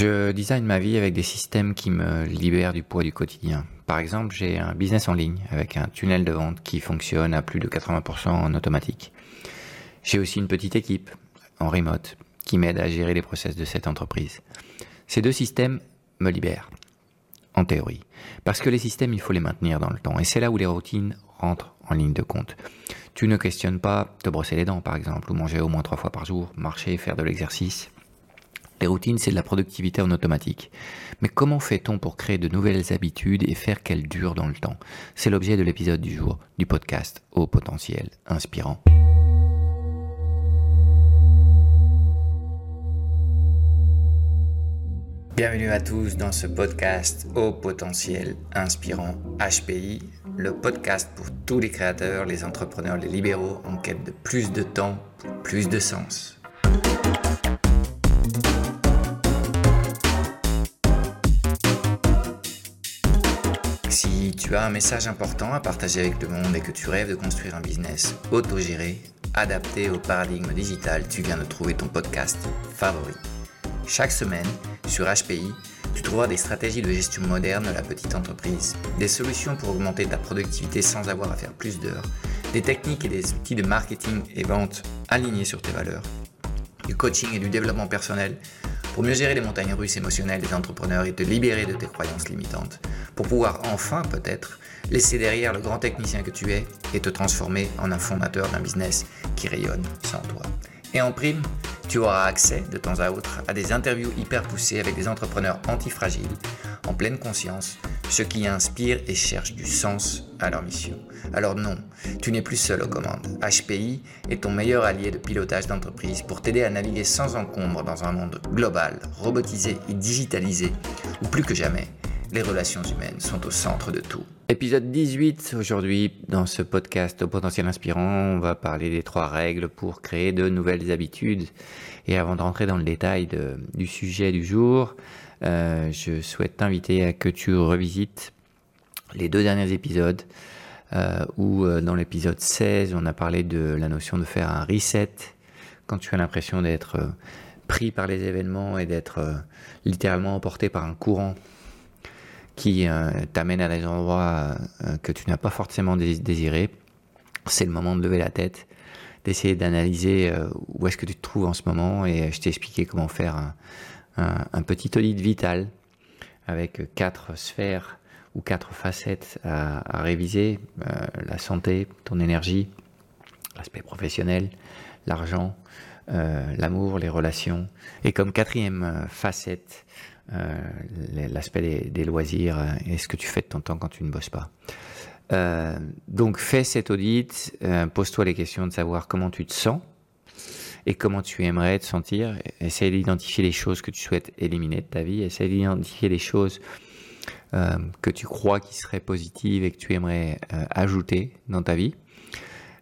Je design ma vie avec des systèmes qui me libèrent du poids du quotidien. Par exemple, j'ai un business en ligne avec un tunnel de vente qui fonctionne à plus de 80% en automatique. J'ai aussi une petite équipe en remote qui m'aide à gérer les process de cette entreprise. Ces deux systèmes me libèrent, en théorie. Parce que les systèmes, il faut les maintenir dans le temps. Et c'est là où les routines rentrent en ligne de compte. Tu ne questionnes pas te brosser les dents, par exemple, ou manger au moins trois fois par jour, marcher, faire de l'exercice. Les routines, c'est de la productivité en automatique. Mais comment fait-on pour créer de nouvelles habitudes et faire qu'elles durent dans le temps? C'est l'objet de l'épisode du jour du podcast Au potentiel inspirant. Bienvenue à tous dans ce podcast Au potentiel inspirant HPI, le podcast pour tous les créateurs, les entrepreneurs, les libéraux en quête de plus de temps, plus de sens. Tu as un message important à partager avec le monde et que tu rêves de construire un business autogéré, adapté au paradigme digital, tu viens de trouver ton podcast favori. Chaque semaine, sur HPI, tu trouveras des stratégies de gestion moderne de la petite entreprise, des solutions pour augmenter ta productivité sans avoir à faire plus d'heures, des techniques et des outils de marketing et vente alignés sur tes valeurs, du coaching et du développement personnel pour mieux gérer les montagnes russes émotionnelles des entrepreneurs et te libérer de tes croyances limitantes, pour pouvoir enfin peut-être laisser derrière le grand technicien que tu es et te transformer en un fondateur d'un business qui rayonne sans toi. Et en prime, tu auras accès de temps à autre à des interviews hyper poussées avec des entrepreneurs antifragiles, en pleine conscience, ceux qui inspirent et cherchent du sens à leur mission. Alors non, tu n'es plus seul aux commandes. HPI est ton meilleur allié de pilotage d'entreprise pour t'aider à naviguer sans encombre dans un monde global, robotisé et digitalisé, où plus que jamais, les relations humaines sont au centre de tout. Épisode 18 aujourd'hui dans ce podcast au potentiel inspirant, on va parler des trois règles pour créer de nouvelles habitudes. Et avant de rentrer dans le détail du sujet du jour, euh, je souhaite t'inviter à que tu revisites les deux derniers épisodes euh, où euh, dans l'épisode 16 on a parlé de la notion de faire un reset quand tu as l'impression d'être pris par les événements et d'être littéralement emporté par un courant qui euh, t'amène à des endroits euh, que tu n'as pas forcément désiré, c'est le moment de lever la tête, d'essayer d'analyser euh, où est-ce que tu te trouves en ce moment. Et je t'ai expliqué comment faire un, petit audit vital avec quatre sphères ou quatre facettes à, réviser, la santé, ton énergie, l'aspect professionnel, l'argent, l'amour, les relations, et comme quatrième facette, l'aspect des, loisirs euh, et ce que tu fais de ton temps quand tu ne bosses pas. Euh, donc fais cet audit, pose-toi les questions de savoir comment tu te sens et comment tu aimerais te sentir. Essaye d'identifier les choses que tu souhaites éliminer de ta vie. Essaye d'identifier les choses que tu crois qui seraient positives et que tu aimerais ajouter dans ta vie.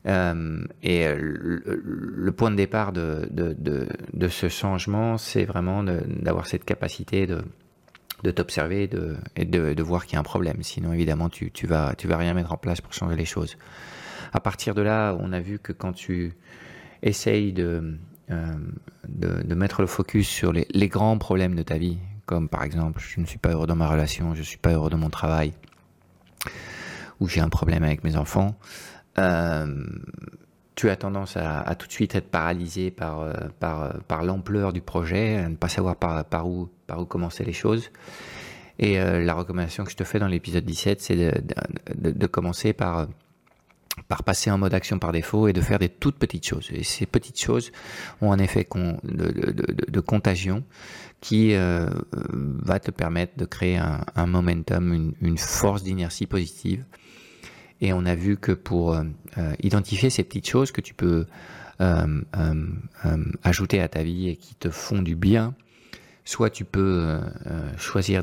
Euh, et euh, le, point de départ de, de, de, ce changement, c'est vraiment d'avoir cette capacité de, de t'observer et de, voir qu'il y a un problème. Sinon, évidemment, tu, tu, vas, tu vas rien mettre en place pour changer les choses. À partir de là, on a vu que quand tu essayes de, euh, de, mettre le focus sur les, les, grands problèmes de ta vie, comme par exemple, je ne suis pas heureux dans ma relation, je ne suis pas heureux dans mon travail, ou j'ai un problème avec mes enfants, euh, tu as tendance à, tout de suite être paralysé par, euh, euh, par l'ampleur du projet, à ne pas savoir par, où, par où commencer les choses. Et la recommandation que je te fais dans l'épisode 17, c'est de, de, de, commencer par, par passer en mode action par défaut et de faire des toutes petites choses. Et ces petites choses ont un effet con, de, contagion qui va te permettre de créer un, un momentum, une force d'inertie positive et on a vu que pour euh, euh, identifier ces petites choses que tu peux euh, ajouter à ta vie et qui te font du bien, soit tu peux choisir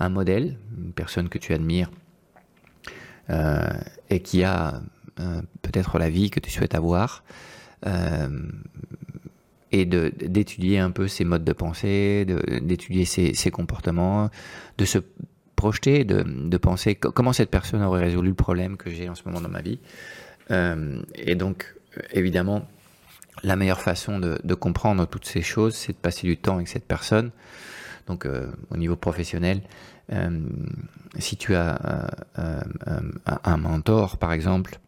un modèle, une personne que tu admires et qui a peut-être la vie que tu souhaites avoir, et d'étudier un peu ses modes de pensée, d'étudier ses, comportements, de se projeter, de, penser comment cette personne aurait résolu le problème que j'ai en ce moment dans ma vie. Euh, et donc, évidemment, la meilleure façon de, de, comprendre toutes ces choses, c'est de passer du temps avec cette personne, Donc au niveau professionnel, si tu as un mentor, par exemple,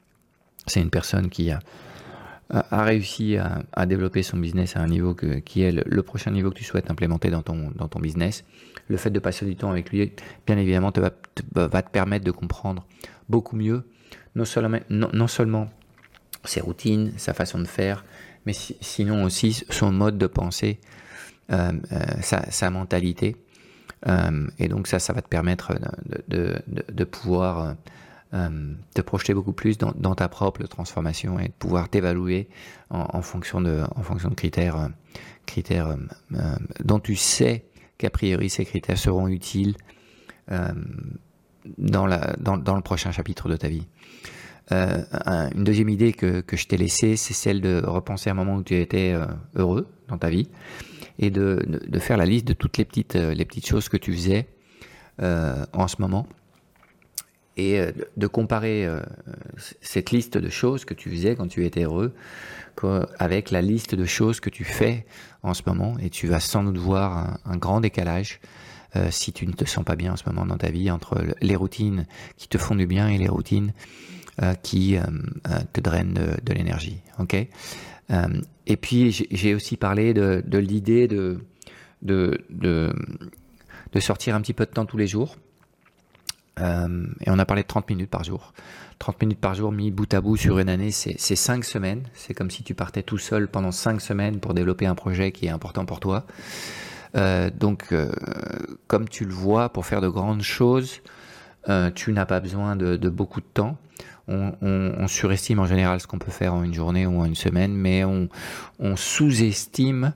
c'est une personne qui a a réussi à, développer son business à un niveau qui est le, prochain niveau que tu souhaites implémenter dans ton, dans ton business, le fait de passer du temps avec lui, bien évidemment, te va, te, va te permettre de comprendre beaucoup mieux, non seulement, non, seulement ses routines, sa façon de faire, mais sinon aussi son mode de pensée, euh, euh, sa, mentalité. Euh, et donc ça, ça va te permettre de, de pouvoir euh, te projeter beaucoup plus dans, ta propre transformation et de pouvoir t'évaluer en, fonction de, en fonction de critères, euh, critères euh, dont tu sais qu'a priori ces critères seront utiles dans, la, dans, dans, le prochain chapitre de ta vie. une deuxième idée que, que je t'ai laissée, c'est celle de repenser à un moment où tu étais heureux dans ta vie et de, de, de, faire la liste de toutes les petites, les petites choses que tu faisais en ce moment et euh, de comparer euh, cette liste de choses que tu faisais quand tu étais heureux avec la liste de choses que tu fais en ce moment. Et tu vas sans doute voir un, grand décalage euh, si tu ne te sens pas bien en ce moment dans ta vie entre les routines qui te font du bien et les routines qui te drainent de, l'énergie. Ok? Et puis j'ai aussi parlé de, l'idée de, de, de sortir un petit peu de temps tous les jours euh, et on a parlé de 30 minutes par jour. 30 minutes par jour mis bout à bout sur une année, c'est 5 semaines. C'est comme si tu partais tout seul pendant 5 semaines pour développer un projet qui est important pour toi. Euh, donc, euh, comme tu le vois, pour faire de grandes choses, tu n'as pas besoin de, beaucoup de temps. On, surestime en général ce qu'on peut faire en une journée ou en une semaine, mais on sous-estime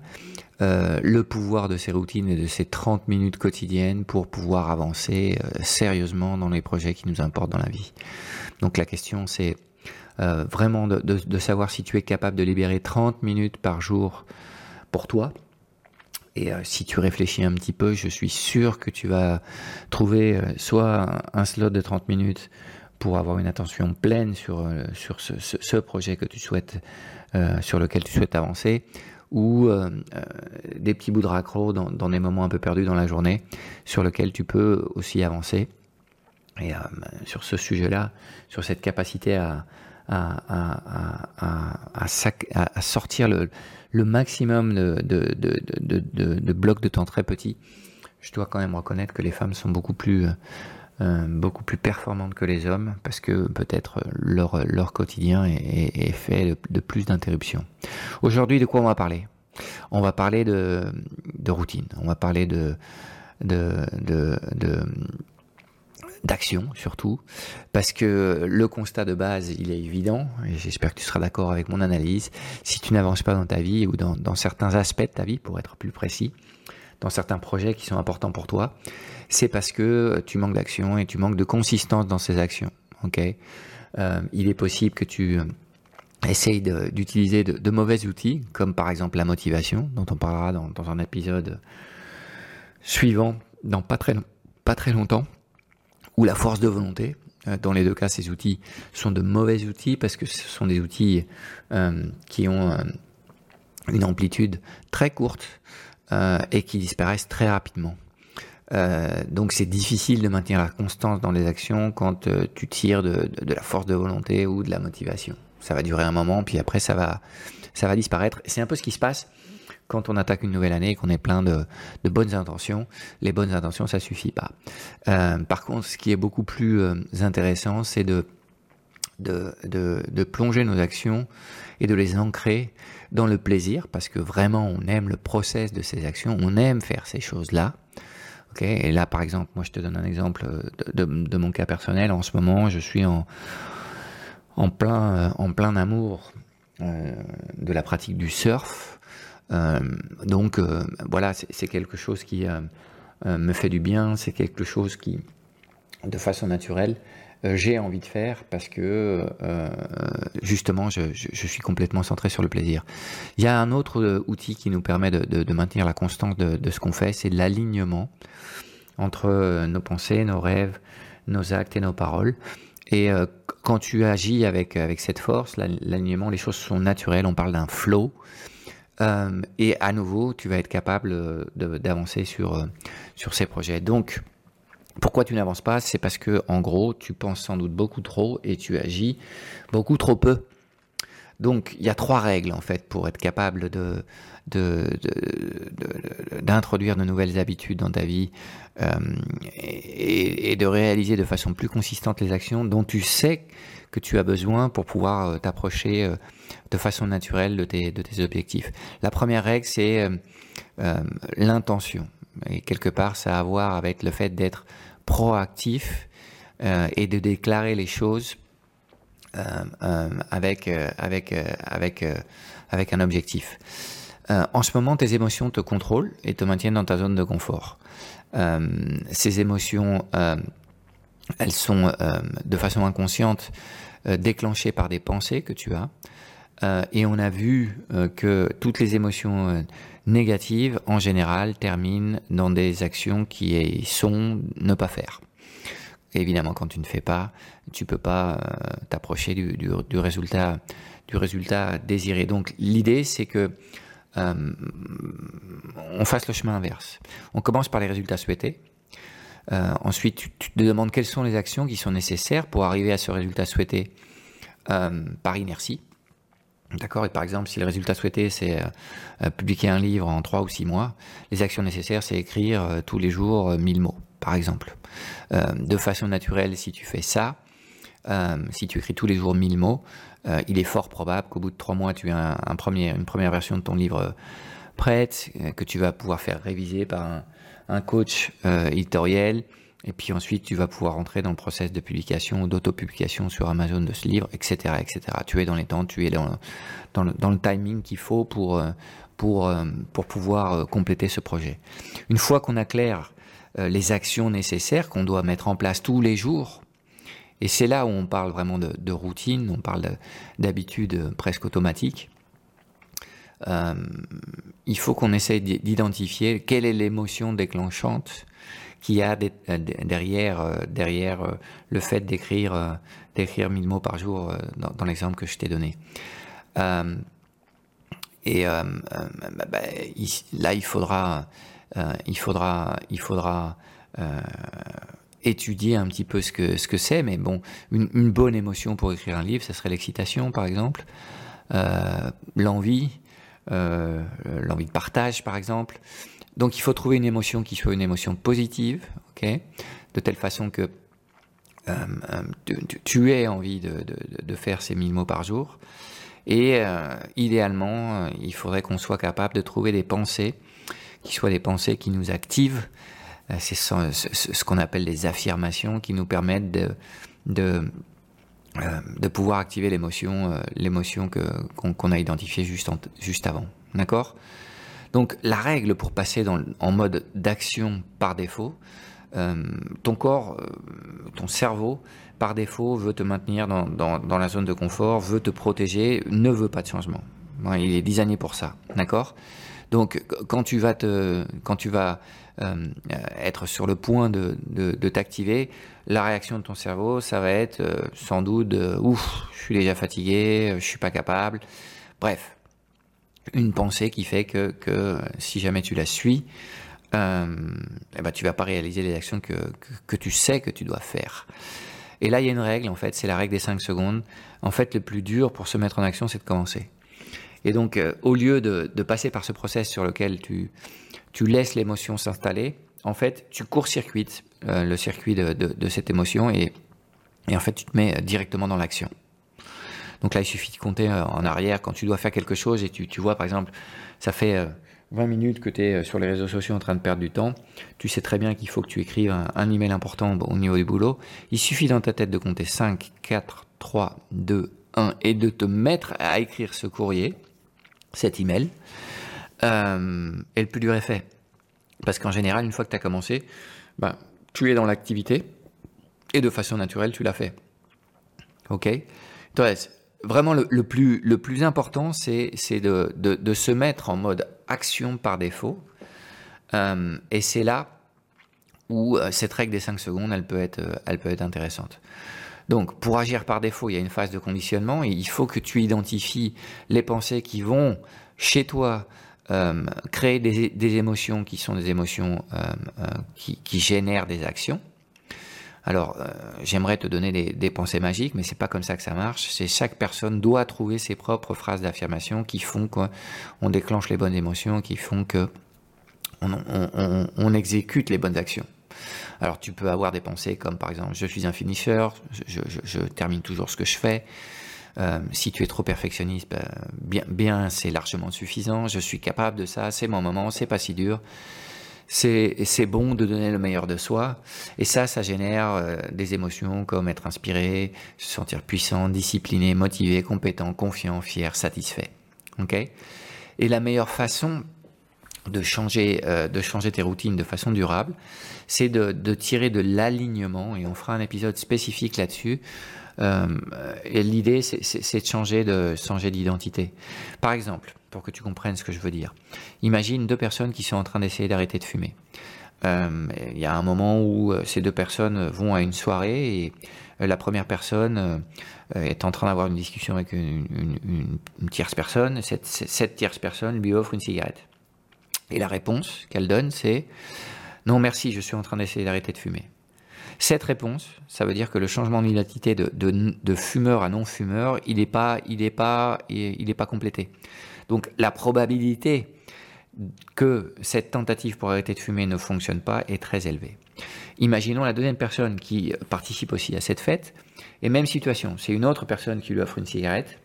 euh, le pouvoir de ces routines et de ces 30 minutes quotidiennes pour pouvoir avancer euh, sérieusement dans les projets qui nous importent dans la vie. Donc la question c'est euh, vraiment de, savoir si tu es capable de libérer 30 minutes par jour pour toi. Et si tu réfléchis un petit peu, je suis sûr que tu vas trouver soit un slot de 30 minutes pour avoir une attention pleine sur, sur ce, ce, ce projet que tu souhaites, sur lequel tu souhaites avancer, ou euh, euh, des petits bouts de raccro dans, des moments un peu perdus dans la journée sur lesquels tu peux aussi avancer. Et euh, sur ce sujet-là, sur cette capacité à, sortir le, maximum de blocs de temps très petits, je dois quand même reconnaître que les femmes sont beaucoup plus euh, beaucoup plus performantes que les hommes parce que peut-être leur, leur quotidien est, fait de, plus d'interruptions. Aujourd'hui, de quoi on va parler? On va parler de, de routine, on va parler de, de, de, d'action surtout, parce que le constat de base, il est évident, et j'espère que tu seras d'accord avec mon analyse, si tu n'avances pas dans ta vie ou dans certains aspects de ta vie, pour être plus précis, dans certains projets qui sont importants pour toi, c'est parce que tu manques d'action et tu manques de consistance dans ces actions. Euh, il est possible que tu euh, essayes d'utiliser de, mauvais outils, comme par exemple la motivation, dont on parlera dans, un épisode suivant, dans pas très, pas très longtemps, ou la force de volonté. Euh, dans les deux cas, ces outils sont de mauvais outils parce que ce sont des outils euh, qui ont euh, une amplitude très courte euh, et qui disparaissent très rapidement. Euh, donc c'est difficile de maintenir la constance dans les actions quand euh, tu tires de, la force de volonté ou de la motivation. Ça va durer un moment, puis après ça va, ça va disparaître. C'est un peu ce qui se passe quand on attaque une nouvelle année et qu'on est plein de, bonnes intentions. Les bonnes intentions, ça suffit pas. Euh, par contre, ce qui est beaucoup plus intéressant, c'est de, de, plonger nos actions et de les ancrer dans le plaisir, parce que vraiment on aime le process de ces actions, on aime faire ces choses-là. Et là, par exemple, moi je te donne un exemple de, de, mon cas personnel. En ce moment, je suis en, en, plein, amour euh, de la pratique du surf. Euh, donc euh, voilà, c'est quelque chose qui euh, euh, me fait du bien, c'est quelque chose qui, de façon naturelle, euh, j'ai envie de faire parce que euh, justement je, suis complètement centré sur le plaisir. Il y a un autre euh, outil qui nous permet de, maintenir la constance de, ce qu'on fait, c'est l'alignement entre nos pensées, nos rêves, nos actes et nos paroles. Et euh, quand tu agis avec, avec cette force, l'alignement, les choses sont naturelles, on parle d'un flow. et à nouveau, tu vas être capable d'avancer sur, sur ces projets. Donc, pourquoi tu n'avances pas? C'est parce que, en gros, tu penses sans doute beaucoup trop et tu agis beaucoup trop peu. Donc, il y a trois règles en fait pour être capable d'introduire de, nouvelles habitudes dans ta vie euh, et, de réaliser de façon plus consistante les actions dont tu sais que tu as besoin pour pouvoir euh, t'approcher euh, de façon naturelle de tes objectifs. La première règle, c'est l'intention. Et quelque part, ça a à voir avec le fait d'être proactif euh, et de déclarer les choses euh, euh, avec, avec, avec, avec un objectif. en ce moment, tes émotions te contrôlent et te maintiennent dans ta zone de confort. ces émotions, elles sont de façon inconsciente déclenchées par des pensées que tu as. Et on a vu que toutes les émotions négatives, en général, terminent dans des actions qui sont ne pas faire. évidemment, quand tu ne fais pas, tu peux pas euh, t'approcher du, résultat, désiré. Donc, l'idée, c'est que euh, on fasse le chemin inverse. On commence par les résultats souhaités. Euh, ensuite, tu, te demandes quelles sont les actions qui sont nécessaires pour arriver à ce résultat souhaité par inertie. D'accord Et par exemple, si le résultat souhaité, c'est euh, publier un livre en 3 ou 6 mois, les actions nécessaires, c'est écrire euh, tous les jours 1000 euh, mots, par exemple. de façon naturelle, si tu fais ça, si tu écris tous les jours 1000 mots, il est fort probable qu'au bout de 3 mois, tu aies une première version de ton livre prête, que tu vas pouvoir faire réviser par un, un coach éditorial et puis ensuite, tu vas pouvoir entrer dans le process de publication ou d'autopublication sur Amazon de ce livre, etc., etc. Tu es dans les temps, tu es dans, le, timing qu'il faut pour, euh, pour, euh, pour pouvoir euh, compléter ce projet. Une fois qu'on a clair les actions nécessaires qu'on doit mettre en place tous les jours, et c'est là où on parle vraiment de, de routine, on parle d'habitude presque automatique, il faut qu'on essaye d'identifier quelle est l'émotion déclenchante qui a euh, derrière, euh, euh, le fait d'écrire d'écrire 1000 mots par jour dans, l'exemple que je t'ai donné. et bah, bah, là, il faudra, il faudra, étudier un petit peu ce que ce que c'est, mais bon, une, une, bonne émotion pour écrire un livre, ça serait l'excitation, par exemple, l'envie, l'envie de partage, par exemple. Donc il faut trouver une émotion qui soit une émotion positive, ok, de telle façon que euh, euh, tu, aies envie de, faire ces 1000 mots par jour. Et euh, idéalement, il faudrait qu'on soit capable de trouver des pensées qui soient des pensées qui nous activent. C'est ce, qu'on appelle des affirmations qui nous permettent de, de, de pouvoir activer l'émotion, l'émotion qu'on a identifiée juste, avant. D'accord? Donc la règle pour passer en mode d'action par défaut, euh, ton corps, euh, ton cerveau, par défaut, veut te maintenir dans, la zone de confort, veut te protéger, ne veut pas de changement. il est designé pour ça, d'accord? Donc quand tu vas te, quand tu vas euh, être sur le point de, de t'activer, la réaction de ton cerveau, ça va être sans doute ouf, je suis déjà fatigué, je suis pas capable. Bref, une pensée qui fait que, que si jamais tu la suis, euh, eh ben, tu vas pas réaliser les actions que, que, tu sais que tu dois faire. Et là, il y a une règle, en fait, c'est la règle des 5 secondes. En fait, le plus dur pour se mettre en action, c'est de commencer. Et donc, euh, au lieu de, de, passer par ce process sur lequel tu, tu laisses l'émotion s'installer, en fait, tu court-circuites euh, le circuit de, cette émotion et, en fait, tu te mets directement dans l'action. Donc là, il suffit de compter euh, en arrière quand tu dois faire quelque chose et tu, vois, par exemple, ça fait 20 euh, minutes que tu es euh, sur les réseaux sociaux en train de perdre du temps. Tu sais très bien qu'il faut que tu écrives un, email important au niveau du boulot. Il suffit dans ta tête de compter 5, 4, 3, 2, 1 et de te mettre à écrire ce courrier, cet email. Euh, et le plus dur est fait. Parce qu'en général, une fois que tu as commencé, ben, tu es dans l'activité et de façon naturelle, tu l'as fait. Ok? Toi, vraiment le, plus, le plus important, c'est de, de, de, se mettre en mode action par défaut. Euh, et c'est là où euh, cette règle des 5 secondes, elle peut, être, euh, elle peut être intéressante. Donc, pour agir par défaut, il y a une phase de conditionnement et il faut que tu identifies les pensées qui vont chez toi créer des, émotions qui sont des émotions qui, qui, génèrent des actions. Alors, j'aimerais te donner des, des, pensées magiques, mais c'est pas comme ça que ça marche. C'est chaque personne doit trouver ses propres phrases d'affirmation qui font qu'on déclenche les bonnes émotions, qui font que on, exécute les bonnes actions. Alors tu peux avoir des pensées comme par exemple je suis un finisseur, je, termine toujours ce que je fais. Euh, si tu es trop perfectionniste, ben, bien, c'est largement suffisant. Je suis capable de ça, c'est mon moment, c'est pas si dur. C'est bon de donner le meilleur de soi. Et ça, ça génère euh, des émotions comme être inspiré, se sentir puissant, discipliné, motivé, compétent, confiant, fier, satisfait. Ok? Et la meilleure façon de changer, euh, de changer tes routines de façon durable, c'est de, tirer de l'alignement, et on fera un épisode spécifique là-dessus. Euh, et l'idée, c'est de changer de changer d'identité. Par exemple, pour que tu comprennes ce que je veux dire, imagine deux personnes qui sont en train d'essayer d'arrêter de fumer. Euh, il y a un moment où euh, ces deux personnes vont à une soirée et la première personne est en train d'avoir une discussion avec une, tierce personne. Cette tierce personne lui offre une cigarette. Et la réponse qu'elle donne, c'est non merci, je suis en train d'essayer d'arrêter de fumer. Cette réponse, ça veut dire que le changement d'identité de, de, de, fumeur à non-fumeur, il n'est pas, il est pas, il est pas complété. Donc la probabilité que cette tentative pour arrêter de fumer ne fonctionne pas est très élevée. Imaginons la deuxième personne qui participe aussi à cette fête, et même situation, c'est une autre personne qui lui offre une cigarette,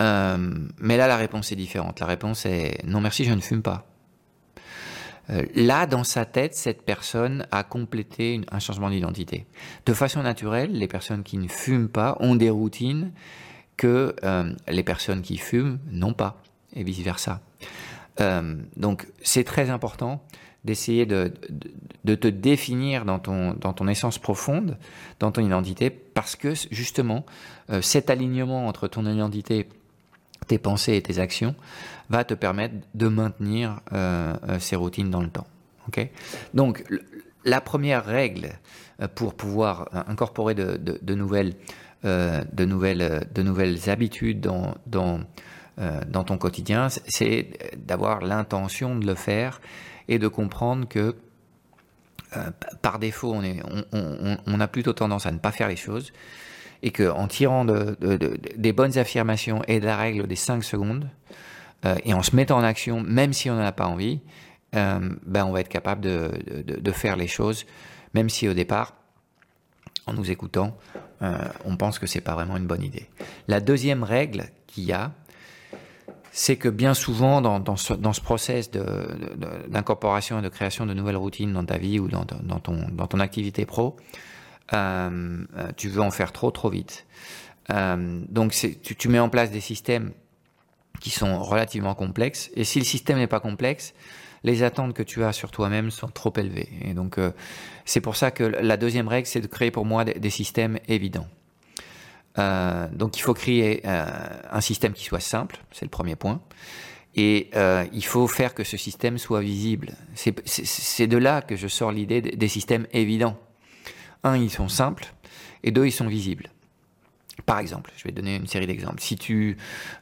euh, mais là, la réponse est différente. La réponse est non merci, je ne fume pas. Euh, là, dans sa tête, cette personne a complété un changement d'identité. De façon naturelle, les personnes qui ne fument pas ont des routines que euh, les personnes qui fument n'ont pas, et vice-versa. donc, c'est très important d'essayer de, te définir dans ton essence profonde, dans ton identité, parce que justement, cet alignement entre ton identité tes pensées et tes actions va te permettre de maintenir euh, euh, ces routines dans le temps. Donc, la première règle euh, pour pouvoir incorporer de, de, nouvelles, de, nouvelles, de nouvelles habitudes dans, dans, dans ton quotidien, c'est d'avoir l'intention de le faire et de comprendre que par défaut, on, est, on, on, on, a plutôt tendance à ne pas faire les choses et qu'en tirant de, des bonnes affirmations et de la règle des 5 secondes, euh, et en se mettant en action, même si on n'en a pas envie, euh, ben on va être capable de, de, faire les choses, même si au départ, en nous écoutant, euh, on pense que c'est pas vraiment une bonne idée. La deuxième règle qu'il y a, c'est que bien souvent, dans, dans, ce, dans ce process d'incorporation et de création de nouvelles routines dans ta vie ou dans, dans, ton, ton activité pro, euh, tu veux en faire trop trop vite. Euh, donc tu, mets en place des systèmes qui sont relativement complexes. Et si le système n'est pas complexe, les attentes que tu as sur toi-même sont trop élevées. Et donc, c'est pour ça que la deuxième règle, c'est de créer pour moi des, systèmes évidents. Euh, donc, il faut créer un système qui soit simple, c'est le premier point. Et il faut faire que ce système soit visible. C'est de là que je sors l'idée des systèmes évidents. Un, ils sont simples, et deux, ils sont visibles. Par exemple, je vais donner une série d'exemples. Si tu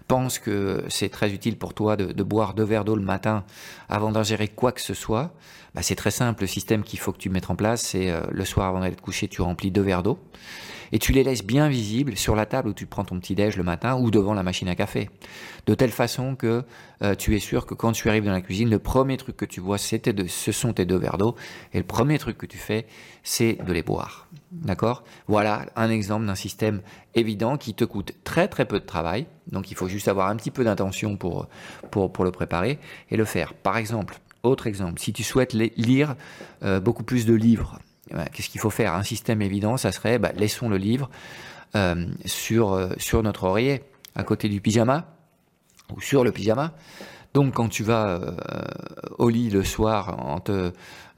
penses que c'est très utile pour toi de, boire deux verres d'eau le matin avant d'ingérer quoi que ce soit, bah c'est très simple. Le système qu'il faut que tu mettes en place, c'est euh, le soir avant d'aller te coucher, tu remplis deux verres d'eau et tu les laisses bien visibles sur la table où tu prends ton petit déj le matin ou devant la machine à café. De telle façon que euh, tu es sûr que quand tu arrives dans la cuisine, le premier truc que tu vois, c'était de, ce sont tes deux verres d'eau et le premier truc que tu fais, c'est de les boire. D'accord? Voilà un exemple d'un système évident qui te coûte très très peu de travail. Donc il faut juste avoir un petit peu d'intention pour, pour, pour le préparer et le faire. Par exemple, autre exemple, si tu souhaites lire euh, beaucoup plus de livres, Qu'est-ce qu'il faut faire? Un système évident, ça serait bah, laissons le livre euh, sur, euh, sur notre oreiller, à côté du pyjama, ou sur le pyjama. Donc quand tu vas au lit le soir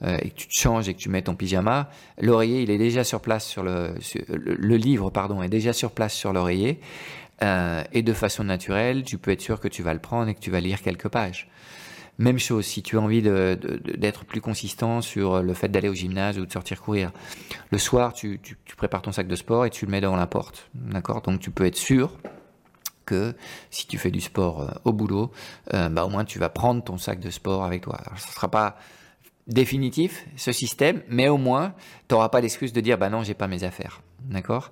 et que tu te changes et que tu mets ton pyjama, l'oreiller il est déjà sur place sur le, le livre pardon est déjà sur place sur l'oreiller et de façon naturelle tu peux être sûr que tu vas le prendre et que tu vas lire quelques pages. Même chose, si tu as envie d'être plus consistant sur le fait d'aller au gymnase ou de sortir courir. Le soir, tu, prépares ton sac de sport et tu le mets devant la porte. D'accord? Donc tu peux être sûr que si tu fais du sport au boulot, bah, au moins tu vas prendre ton sac de sport avec toi. Alors, ce ne sera pas définitif, ce système, mais au moins, tu n'auras pas l'excuse de dire, bah non, j'ai pas mes affaires. D'accord?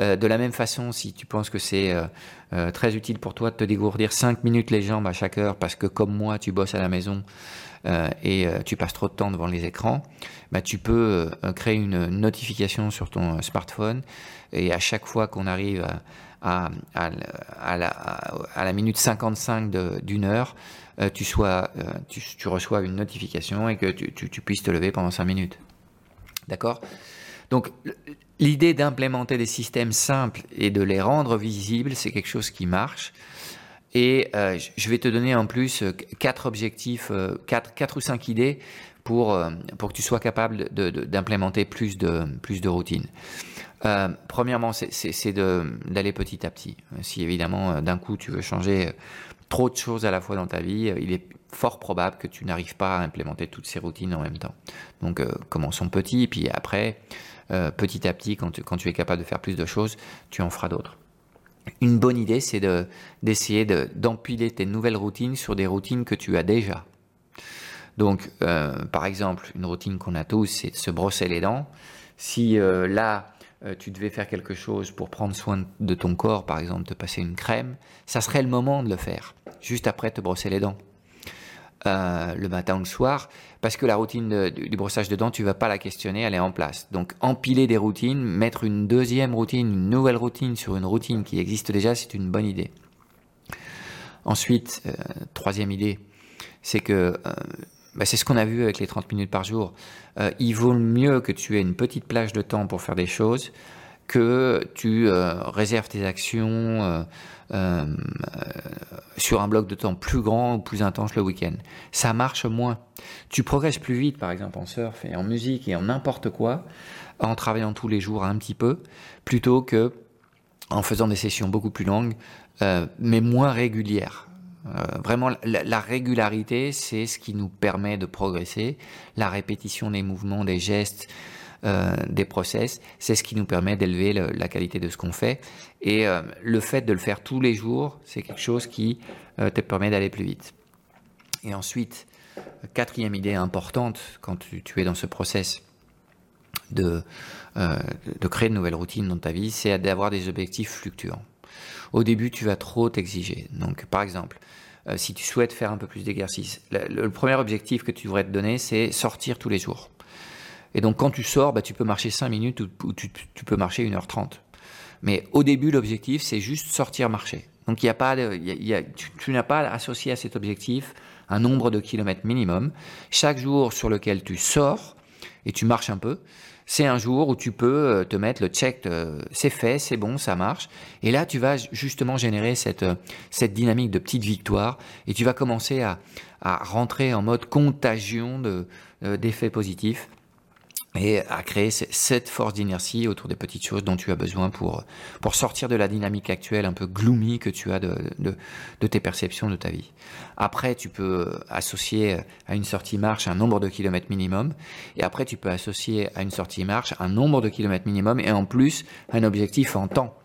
Euh, De la même façon, si tu penses que c'est euh, euh, très utile pour toi de te dégourdir 5 minutes les jambes à chaque heure parce que comme moi, tu bosses à la maison et tu passes trop de temps devant les écrans, bah, tu peux créer une notification sur ton smartphone et à chaque fois qu'on arrive à, la, minute 55 d'une heure, tu, sois, tu, tu, reçois une notification et que tu, puisses te lever pendant 5 minutes. D'accord? Donc l'idée d'implémenter des systèmes simples et de les rendre visibles, c'est quelque chose qui marche. Et euh, je vais te donner en plus euh, quatre objectifs, euh, quatre, quatre ou cinq idées pour, pour que tu sois capable d'implémenter plus de, plus de routines. premièrement, c'est d'aller petit à petit. Si évidemment d'un coup tu veux changer trop de choses à la fois dans ta vie, il est fort probable que tu n'arrives pas à implémenter toutes ces routines en même temps. Donc commençons petit, puis après euh, petit à petit, quand tu, es capable de faire plus de choses, tu en feras d'autres. Une bonne idée, c'est d'essayer d'empiler tes nouvelles routines sur des routines que tu as déjà. Donc, euh, par exemple, une routine qu'on a tous, c'est de se brosser les dents. Si euh, tu devais faire quelque chose pour prendre soin de ton corps, par exemple, te passer une crème, ça serait le moment de le faire, juste après te brosser les dents. Euh, le matin ou le soir, parce que la routine du brossage de dents, tu vas pas la questionner, elle est en place. Donc empiler des routines, mettre une deuxième routine, une nouvelle routine sur une routine qui existe déjà, c'est une bonne idée. Ensuite, euh, troisième idée, c'est que bah, c'est ce qu'on a vu avec les 30 minutes par jour. il vaut mieux que tu aies une petite plage de temps pour faire des choses que tu réserves tes actions euh, sur un bloc de temps plus grand ou plus intense le week-end. Ça marche moins. Tu progresses plus vite, par exemple, en surf et en musique et en n'importe quoi, en travaillant tous les jours un petit peu, plutôt que en faisant des sessions beaucoup plus longues, euh, mais moins régulières. Euh, vraiment, la, la régularité, c'est ce qui nous permet de progresser. La répétition des mouvements, des gestes, euh, des process, c'est ce qui nous permet d'élever la qualité de ce qu'on fait. Et euh, le fait de le faire tous les jours, c'est quelque chose qui te permet d'aller plus vite. Et ensuite, quatrième idée importante quand tu, es dans ce process de créer de nouvelles routines dans ta vie, c'est d'avoir des objectifs fluctuants. Au début, tu vas trop t'exiger. Donc, par exemple, si tu souhaites faire un peu plus d'exercice, le, premier objectif que tu devrais te donner, c'est sortir tous les jours. Et donc quand tu sors, bah, tu peux marcher 5 minutes ou, tu, peux marcher 1h30. Mais au début, l'objectif, c'est juste sortir marcher. Donc a pas tu, n'as pas associé à cet objectif un nombre de kilomètres minimum. Chaque jour sur lequel tu sors et tu marches un peu, c'est un jour où tu peux euh, te mettre le check, euh, c'est fait, c'est bon, ça marche. Et là, tu vas justement générer cette, euh, cette dynamique de petites victoires et tu vas commencer à, à rentrer en mode contagion d'effets positifs et à créer cette force d'inertie autour des petites choses dont tu as besoin pour, sortir de la dynamique actuelle un peu gloomy que tu as de, tes perceptions de ta vie. Après, tu peux associer à une sortie marche un nombre de kilomètres minimum, et après, tu peux associer à une sortie marche un nombre de kilomètres minimum, et en plus, un objectif en temps.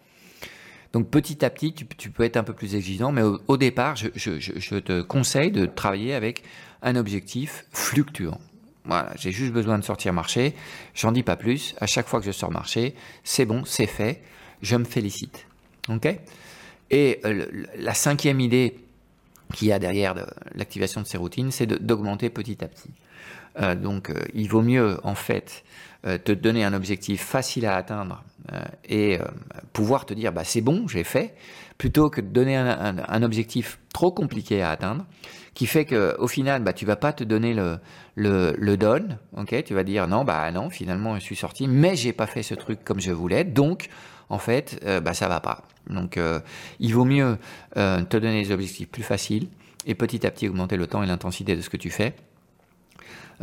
Donc petit à petit, tu, peux être un peu plus exigeant, mais au, départ, je te conseille de travailler avec un objectif fluctuant. Voilà, j'ai juste besoin de sortir marcher. J'en dis pas plus. À chaque fois que je sors marcher, c'est bon, c'est fait. Je me félicite. Ok? Et euh, la cinquième idée qu'il y a derrière l'activation de ces routines, c'est d'augmenter petit à petit. Euh, donc, euh, il vaut mieux en fait te donner un objectif facile à atteindre et pouvoir te dire bah c'est bon, j'ai fait, plutôt que de donner un, un objectif trop compliqué à atteindre qui fait que au final, bah, tu vas pas te donner le, le, le don, ok Tu vas dire non, bah non, finalement, je suis sorti, mais j'ai pas fait ce truc comme je voulais, donc en fait, euh, bah ça va pas. Donc, euh, il vaut mieux euh, te donner des objectifs plus faciles et petit à petit augmenter le temps et l'intensité de ce que tu fais.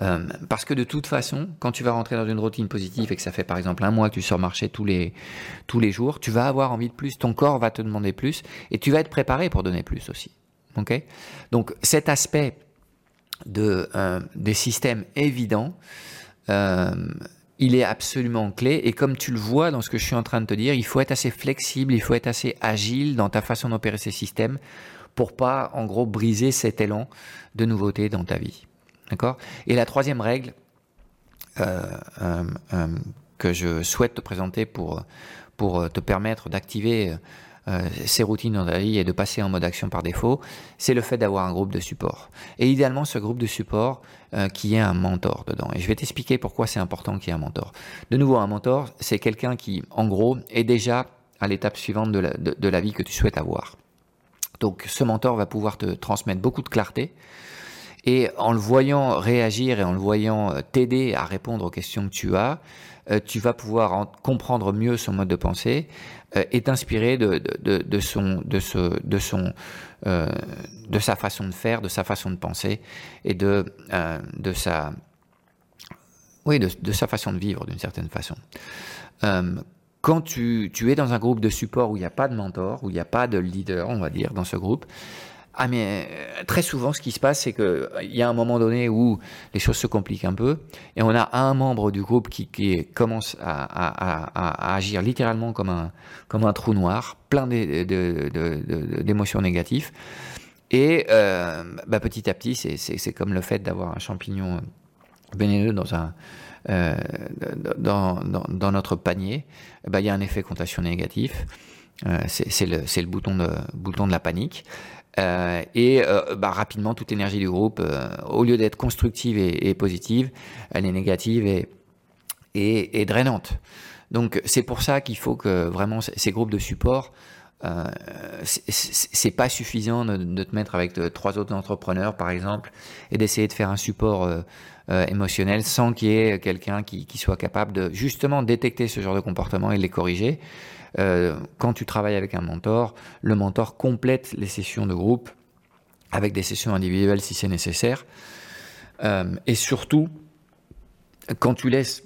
Euh, parce que de toute façon, quand tu vas rentrer dans une routine positive et que ça fait par exemple un mois que tu sors marcher tous les, tous les jours, tu vas avoir envie de plus, ton corps va te demander plus et tu vas être préparé pour donner plus aussi. Donc cet aspect de, euh, des systèmes évidents, euh, il est absolument clé. Et comme tu le vois dans ce que je suis en train de te dire, il faut être assez flexible, il faut être assez agile dans ta façon d'opérer ces systèmes pour pas, en gros, briser cet élan de nouveauté dans ta vie. D'accord? Et la troisième règle euh, euh, euh, que je souhaite te présenter pour, pour te permettre d'activer ces routines dans ta vie et de passer en mode action par défaut, c'est le fait d'avoir un groupe de support. Et idéalement, ce groupe de support qui ait un mentor dedans. Et je vais t'expliquer pourquoi c'est important qu'il y ait un mentor. De nouveau, un mentor, c'est quelqu'un qui, en gros, est déjà à l'étape suivante de la, de la vie que tu souhaites avoir. Donc ce mentor va pouvoir te transmettre beaucoup de clarté. Et en le voyant réagir et en le voyant euh, t'aider à répondre aux questions que tu as, euh, tu vas pouvoir comprendre mieux son mode de pensée euh, et t'inspirer de, de, son, de, ce, de, son, de sa façon de faire, de sa façon de penser et de, de, sa, oui, de, sa façon de vivre d'une certaine façon. Quand tu, es dans un groupe de support où il n'y a pas de mentor, où il n'y a pas de leader, on va dire, dans ce groupe, ah mais euh, très souvent ce qui se passe c'est qu'il y a un moment donné où les choses se compliquent un peu et on a un membre du groupe qui, commence à, agir littéralement comme un, comme un trou noir, plein d'émotions négatives. Et euh, bah, petit à petit, c'est comme le fait d'avoir un champignon vénéneux dans un, euh, dans, notre panier, ben, il y a un effet contagion négatif. Euh, c'est le, le, bouton, de, bouton de la panique. Euh, et bah, rapidement, toute énergie du groupe, au lieu d'être constructive et, positive, elle est négative et, et, et drainante. Donc c'est pour ça qu'il faut que vraiment ces groupes de support, euh, c'est pas suffisant de, de, te mettre avec trois autres entrepreneurs, par exemple, et d'essayer de faire un support euh, émotionnel sans qu'il y ait quelqu'un qui, soit capable de justement détecter ce genre de comportement et les corriger. Euh, quand tu travailles avec un mentor, le mentor complète les sessions de groupe avec des sessions individuelles si c'est nécessaire. Euh, et surtout, quand tu laisses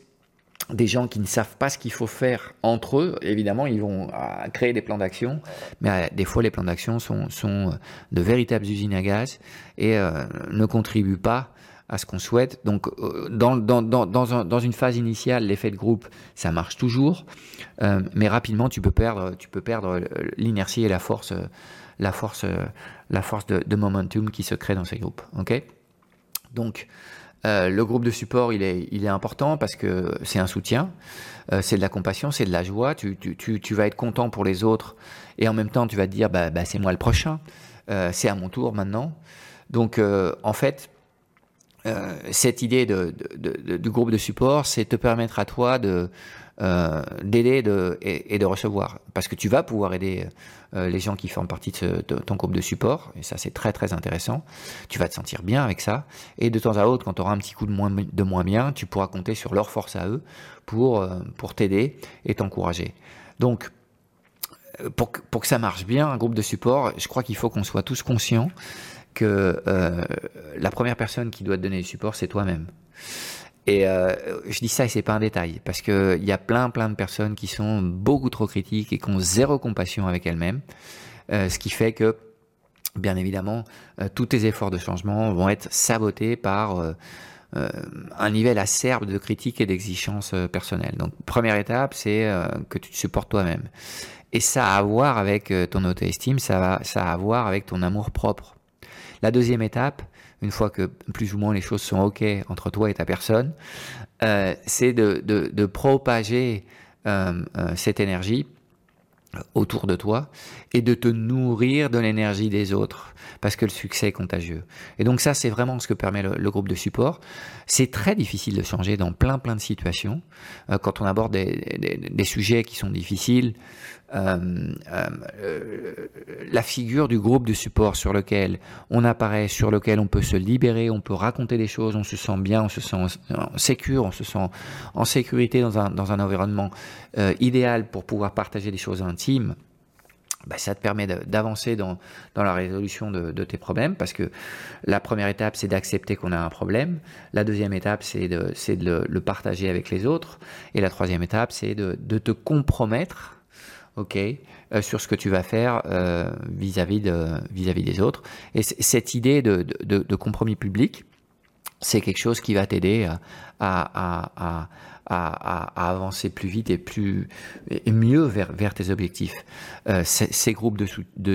des gens qui ne savent pas ce qu'il faut faire entre eux, évidemment, ils vont créer des plans d'action, mais des fois, les plans d'action sont, de véritables usines à gaz et ne contribuent pas à ce qu'on souhaite. Donc, euh, dans, dans, dans, dans, une phase initiale, l'effet de groupe, ça marche toujours, euh, mais rapidement, tu peux perdre, tu peux perdre l'inertie et la force, la force, la force de, momentum qui se crée dans ces groupes. Ok? Donc, euh, le groupe de support, il est, il est important parce que c'est un soutien, c'est de la compassion, c'est de la joie. Tu, tu, tu, tu, vas être content pour les autres et en même temps, tu vas te dire, bah, bah c'est moi le prochain, c'est à mon tour maintenant. Donc, en fait, euh, cette idée de, du groupe de support, c'est te permettre à toi de euh, d'aider et, de recevoir, parce que tu vas pouvoir aider euh, les gens qui forment partie de, ton groupe de support, et ça c'est très très intéressant. Tu vas te sentir bien avec ça, et de temps à autre, quand tu auras un petit coup de moins, de moins bien, tu pourras compter sur leur force à eux pour pour t'aider et t'encourager. Donc pour, pour que ça marche bien, un groupe de support, je crois qu'il faut qu'on soit tous conscients que euh, la première personne qui doit te donner du support, c'est toi-même. Et euh, je dis ça et c'est pas un détail, parce que il y a plein plein de personnes qui sont beaucoup trop critiques et qui ont zéro compassion avec elles-mêmes, euh, ce qui fait que, bien évidemment, tous tes efforts de changement vont être sabotés par un niveau acerbe de critique et d'exigence personnelle. Donc, première étape, c'est que tu te supportes toi-même. Et ça a à voir avec ton auto-estime, ça a à voir avec ton amour propre. La deuxième étape, une fois que plus ou moins les choses sont OK entre toi et ta personne, euh, c'est de, propager euh, euh, cette énergie autour de toi et de te nourrir de l'énergie des autres parce que le succès est contagieux. Et donc ça, c'est vraiment ce que permet le, groupe de support. C'est très difficile de changer dans plein plein de situations. quand on aborde des, sujets qui sont difficiles, la figure du groupe de support sur lequel on apparaît, sur lequel on peut se libérer, on peut raconter des choses, on se sent bien, on se sent en, sécure, on se sent en sécurité dans un, dans un environnement euh, idéal pour pouvoir partager des choses intimes. Bah, ça te permet d'avancer dans, dans, la résolution de, de, tes problèmes parce que la première étape, c'est d'accepter qu'on a un problème. La deuxième étape, c'est de, de le, le, partager avec les autres. Et la troisième étape, c'est de, de te compromettre ok, euh, sur ce que tu vas faire euh, vis-à-vis de vis-à-vis des autres. Et cette idée de, de, de, compromis public, c'est quelque chose qui va t'aider à, à, avancer plus vite et plus mieux vers, tes objectifs. Euh, ces groupes de,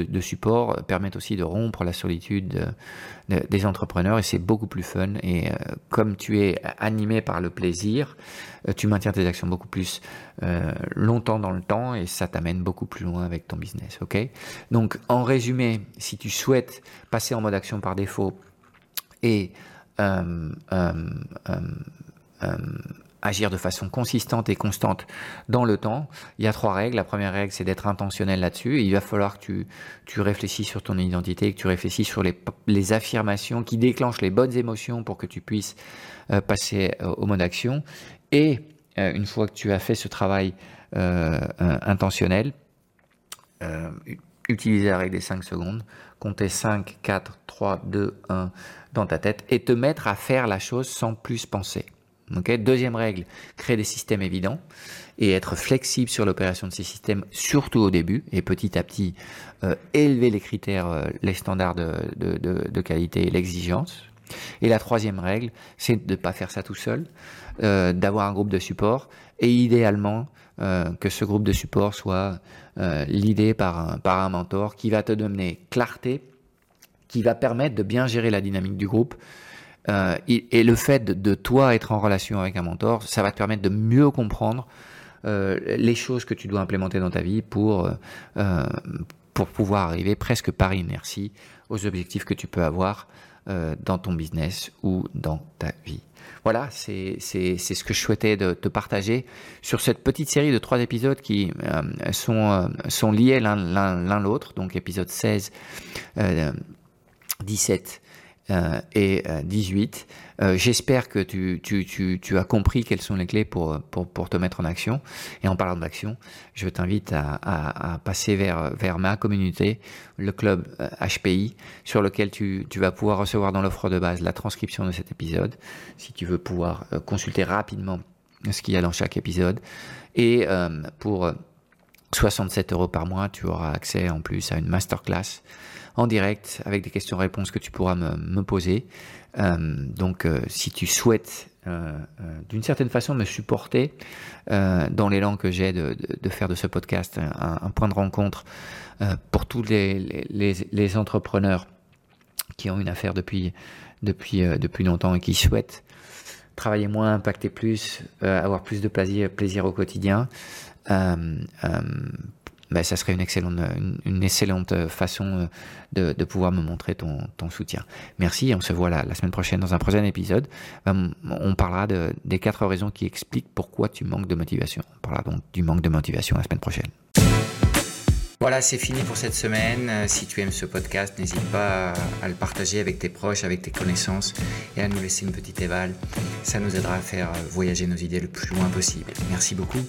de, support permettent aussi de rompre la solitude des entrepreneurs et c'est beaucoup plus fun. Et euh, comme tu es animé par le plaisir, euh, tu maintiens tes actions beaucoup plus longtemps dans le temps et ça t'amène beaucoup plus loin avec ton business. Ok? Donc en résumé, si tu souhaites passer en mode action par défaut et agir de façon consistante et constante dans le temps, il y a trois règles. La première règle, c'est d'être intentionnel là-dessus. Il va falloir que tu, tu sur ton identité, que tu réfléchis sur les, les affirmations qui déclenchent les bonnes émotions pour que tu puisses euh, passer euh, au mode action. Et euh, une fois que tu as fait ce travail intentionnel, utiliser la règle des 5 secondes, compter 5, 4, 3, 2, 1 dans ta tête et te mettre à faire la chose sans plus penser. Deuxième règle, créer des systèmes évidents et être flexible sur l'opération de ces systèmes, surtout au début, et petit à petit euh, élever les critères, euh, les standards de, qualité et l'exigence. Et la troisième règle, c'est de ne pas faire ça tout seul, euh, d'avoir un groupe de support et idéalement que ce groupe de support soit l'idée par un, par un mentor qui va te donner clarté, qui va permettre de bien gérer la dynamique du groupe, euh, et, le fait de, toi être en relation avec un mentor, ça va te permettre de mieux comprendre euh, les choses que tu dois implémenter dans ta vie pour, euh, pour pouvoir arriver presque par inertie aux objectifs que tu peux avoir dans ton business ou dans ta vie. Voilà, c'est ce que je souhaitais te partager sur cette petite série de trois épisodes qui sont, sont liés l'un l'autre, donc épisode 16, 17 euh, et 18. Euh, euh, j'espère que tu, as compris quelles sont les clés pour, te mettre en action. Et en parlant d'action, je t'invite à, passer vers, ma communauté, le club HPI, sur lequel tu, vas pouvoir recevoir dans l'offre de base la transcription de cet épisode, si tu veux pouvoir consulter rapidement ce qu'il y a dans chaque épisode. Et pour 67 euros par mois, tu auras accès en plus à une masterclass en direct avec des questions-réponses que tu pourras me, poser. Euh, donc, euh, si tu souhaites euh, d'une certaine façon me supporter dans l'élan que j'ai de, faire de ce podcast un, point de rencontre pour tous les, entrepreneurs qui ont une affaire depuis, depuis, depuis longtemps et qui souhaitent travailler moins, impacter plus, avoir plus de plaisir, plaisir au quotidien, ben, ça serait une excellente, façon euh, de, pouvoir me montrer ton, soutien. Merci, on se voit la, la semaine prochaine dans un prochain épisode. Ben, on parlera de, des quatre raisons qui expliquent pourquoi tu manques de motivation. On parlera donc du manque de motivation la semaine prochaine. Voilà, c'est fini pour cette semaine. Euh, si tu aimes ce podcast, n'hésite pas à le partager avec tes proches, avec tes connaissances et à nous laisser une petite éval. Ça nous aidera à faire voyager nos idées le plus loin possible. Merci beaucoup.